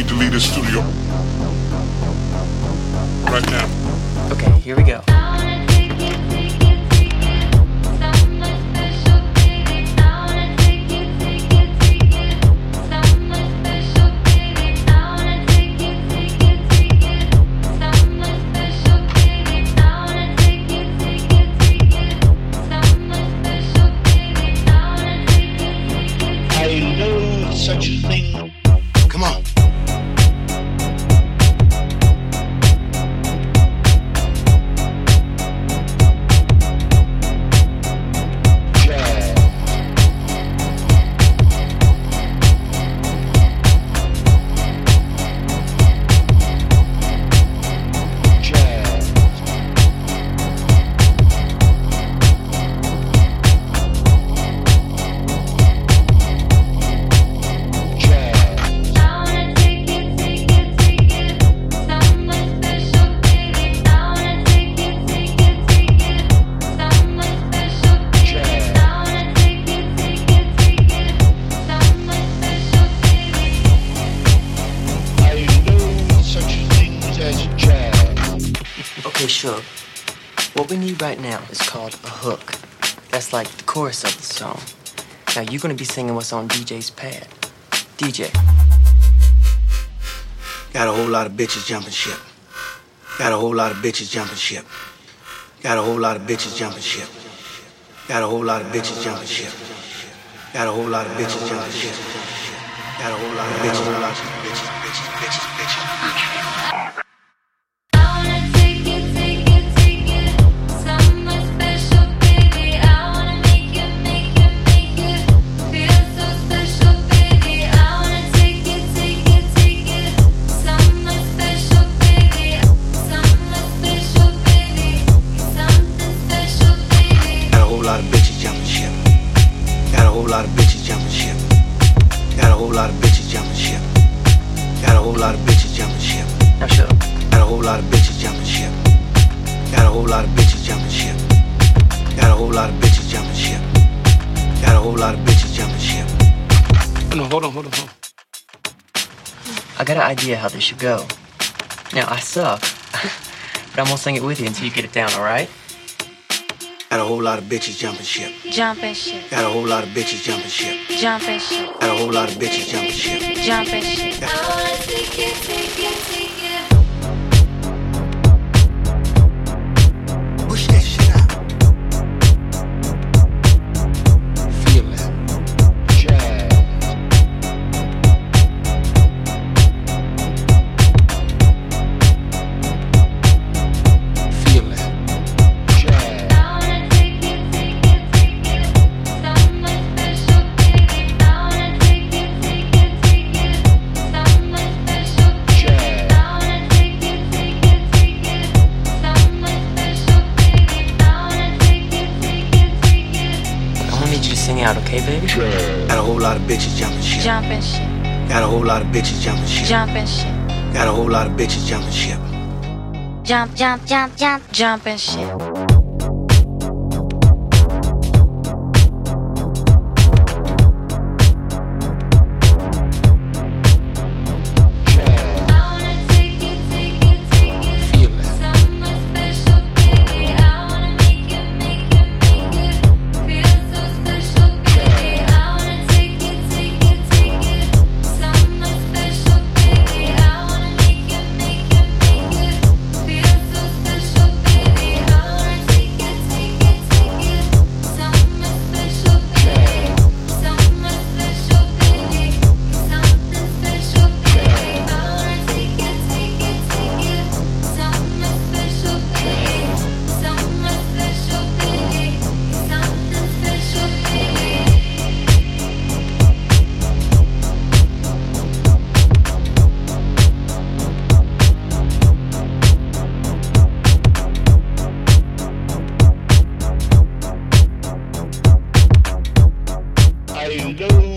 need to leave the studio. Right now. Okay, here we go. Sure. What we need right now is called a hook. That's like the chorus of the song. Now you're gonna be singing what's on DJ's pad. DJ. Got a whole lot of bitches jumping ship. Got a whole lot of bitches jumping ship. Got a whole lot of bitches jumping ship. Got a whole lot of bitches jumping ship. Got a whole lot of bitches jumping ship. Got a whole lot of bitches, bitches, bitches, bitches, bitches. Jumping ship. Got a whole lot of bitches jumping ship. Got a whole lot of bitches jumping ship. Got a whole lot of bitches jumping ship. Now shut up. Got a whole lot of bitches jumping ship. Got a whole lot of bitches jumping ship. Got a whole lot of bitches jumping ship. Got a whole lot of bitches jumping ship. No, hold on, hold on, hold on. I got an idea how this should go. Now I suck, but I'm gonna sing it with you until you get it down, alright? Got a whole lot of bitches jumping ship. Jumping ship, Got a whole lot of bitches jumping ship. jumping ship, Got a whole lot of bitches jumping ship. jumping ship. Need you to sing out, okay, baby? Got a whole lot of bitches jumping ship. Jumping ship, Got a whole lot of bitches jumping ship. jumping ship, Got a whole lot of bitches jumping ship. jump, jump, jump, jump, jumping ship, Hey, yo.